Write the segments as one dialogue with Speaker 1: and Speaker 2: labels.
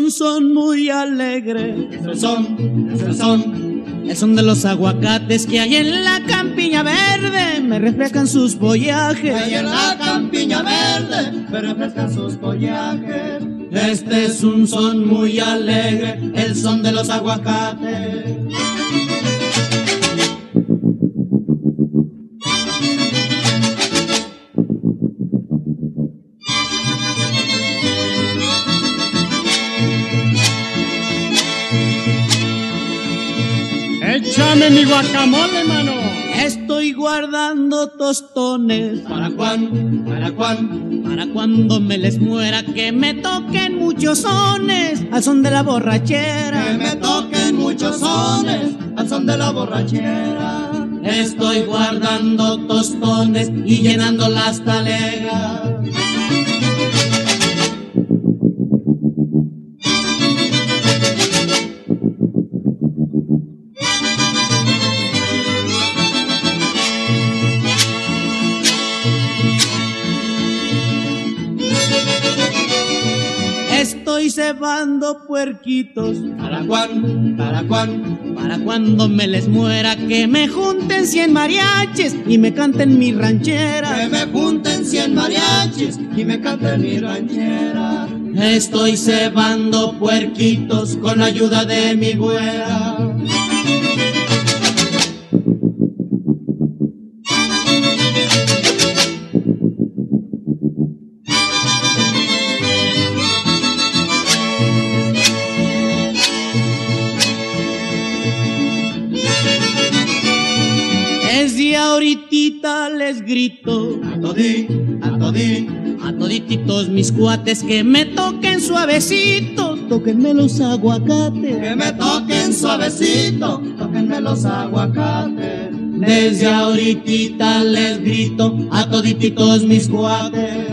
Speaker 1: es un son muy alegre.
Speaker 2: Es el son, es el son.
Speaker 1: El son de los aguacates que hay en la campiña verde. Me reflejan sus follajes.
Speaker 2: Hay en la campiña verde, me refrescan sus follajes. Este es un son muy alegre, el son de los aguacates.
Speaker 3: Échame mi guacamole, mano.
Speaker 1: Estoy guardando tostones.
Speaker 2: ¿Para cuán? ¿Para cuán?
Speaker 1: Para cuando me les muera que me toquen muchos sones al son de la borrachera.
Speaker 2: Que me toquen muchos sones al son de la borrachera. Estoy guardando tostones y llenando las talegas.
Speaker 1: Estoy cebando puerquitos
Speaker 2: ¿Para cuán? ¿Para cuán?
Speaker 1: para cuando me les muera que me junten cien mariachis y me canten mi
Speaker 2: Que
Speaker 1: ranchera.
Speaker 2: me junten cien mariachis y me canten mi ranchera. Estoy cebando puerquitos con la ayuda de mi güera.
Speaker 1: Grito
Speaker 2: A todín, a todín,
Speaker 1: a todititos mis cuates que me toquen suavecito, tóquenme los aguacates.
Speaker 2: que me toquen suavecito, tóquenme los aguacates. Desde ahorita les grito a todititos mis cuates.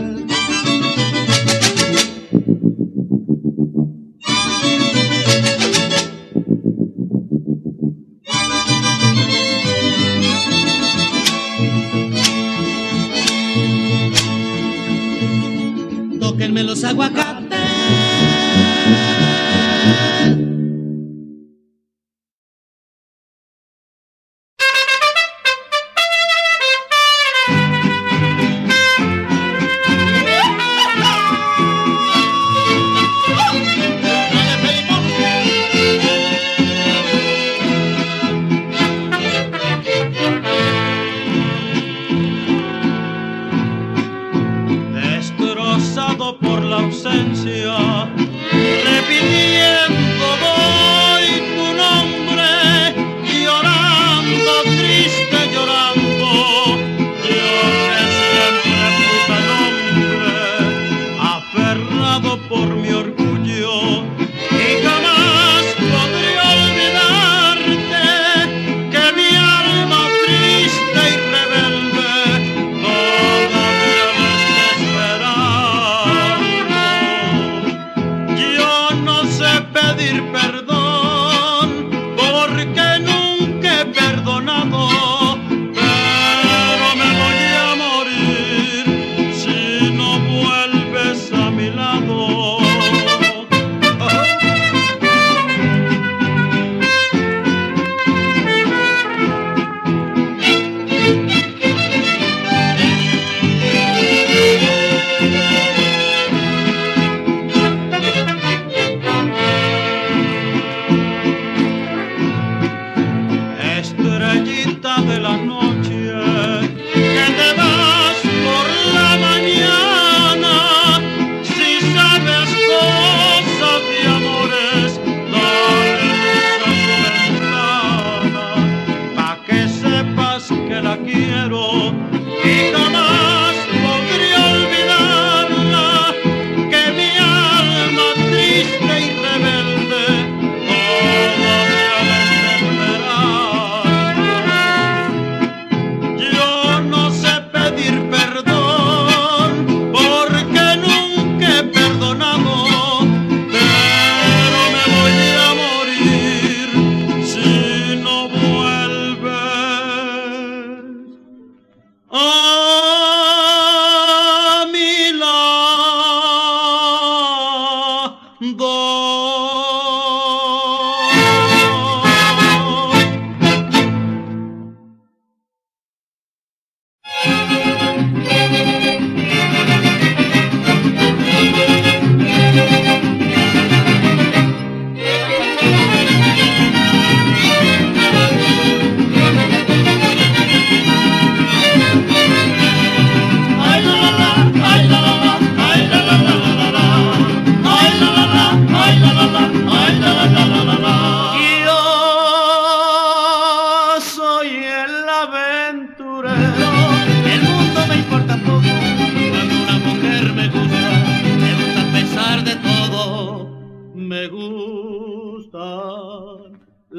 Speaker 1: Los aguacates.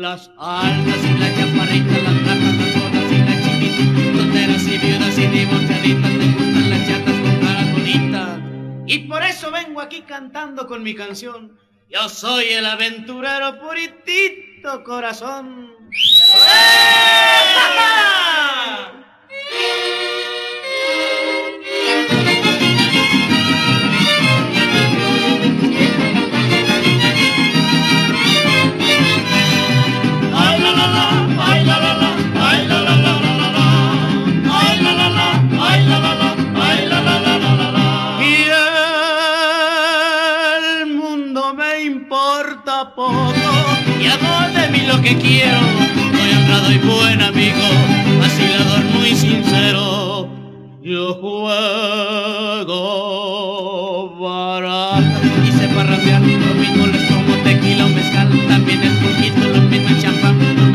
Speaker 1: Las altas y las chaparritas, las flacas, las gordas y las chiquitas, solteras y viudas y divorciaditas, me gustan las chatas con caras bonitas. Y por eso vengo aquí cantando con mi canción. Yo soy el aventurero puritito corazón. Que quiero. Soy honrado y buen amigo, vacilador muy sincero. Yo juego barato y sé. Lo les tomo tequila o mezcal, también el poquito, lo mismo champán.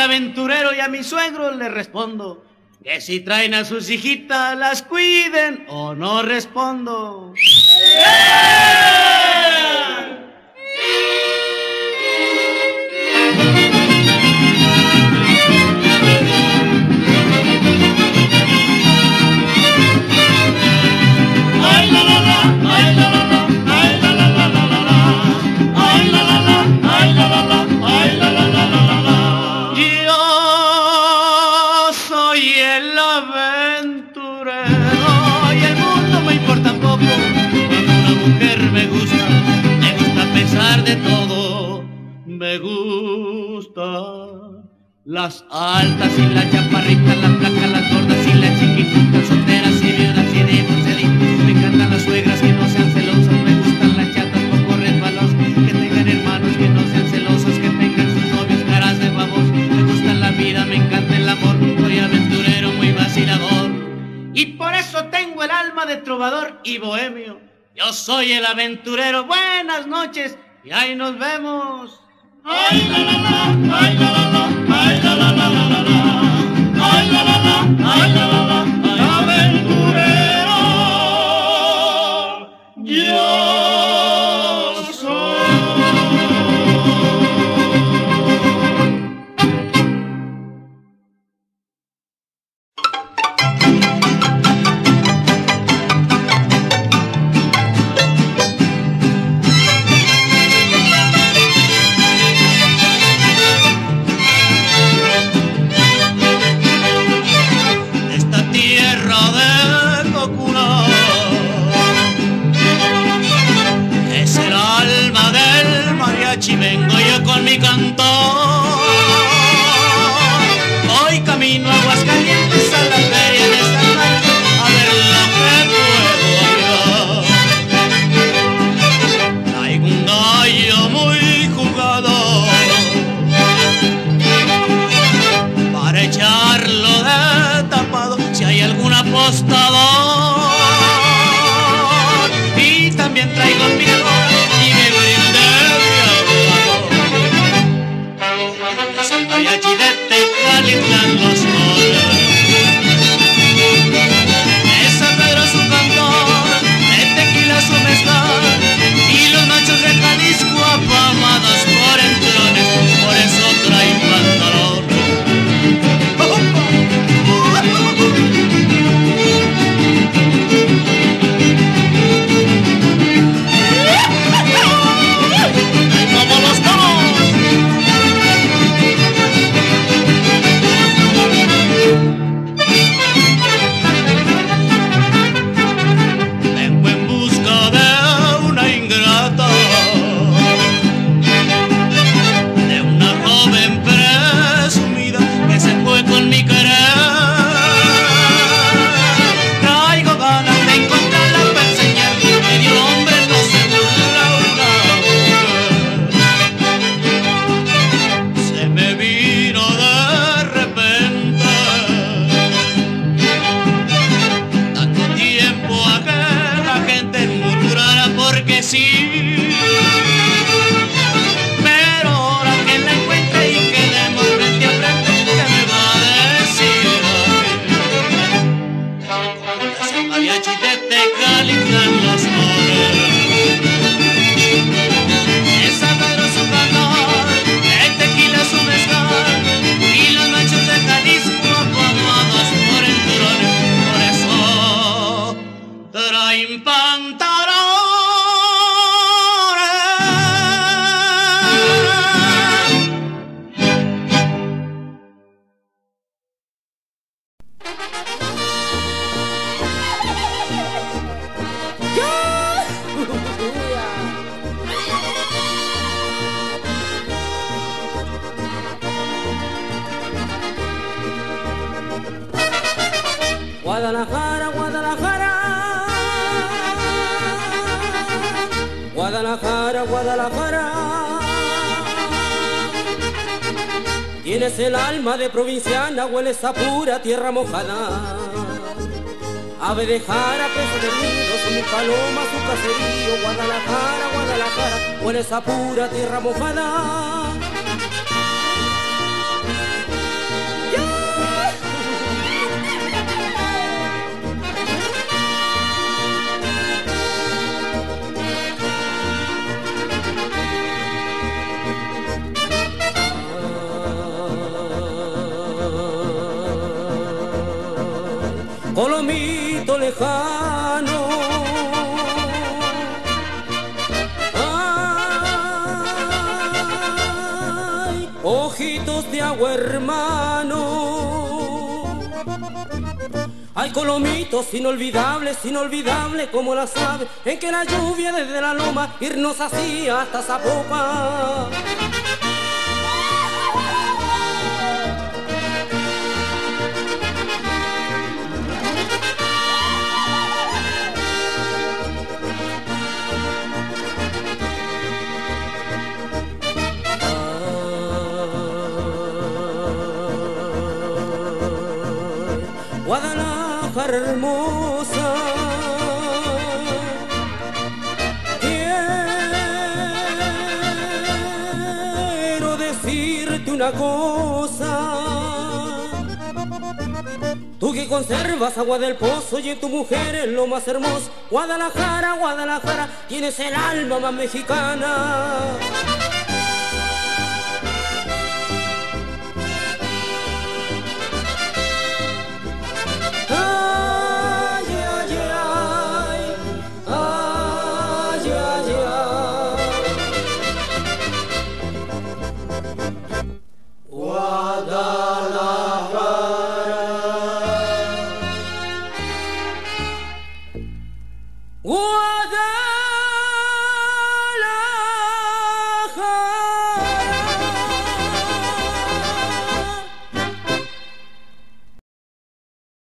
Speaker 1: El aventurero y a mi suegro le respondo. Que si traen a sus hijitas las cuiden o no respondo. Las altas y las chaparritas, las placas, las gordas y las chiquititas, solteras y viudas y divorciaditas. Me encantan las suegras que no sean celosas, me gustan las chatas poco resbalosas, que tengan hermanos que no sean celosos, que tengan sus novios caras de babos. Me gusta la vida, me encanta el amor, soy aventurero, muy vacilador. Y por eso tengo el alma de trovador y bohemio. Yo soy el aventurero, buenas noches y ahí nos vemos. Ay, la, la, la, ay, la, la, la. Ay, la, la, la, la,
Speaker 4: Guadalajara, Guadalajara. Tienes el alma de provinciana, hueles a pura tierra mojada. Ave de jara, peso de nido, son mis palomas, su caserío. Guadalajara, Guadalajara, hueles a pura tierra mojada. Colomito lejano. Ay, ojitos de agua hermano. Hay colomitos inolvidables, inolvidables como las aves, en que la lluvia desde la loma irnos hacía hasta Zapopan. Una cosa. Tú que conservas agua del pozo y tu mujer es lo más hermoso. Guadalajara, Guadalajara, tienes el alma más mexicana.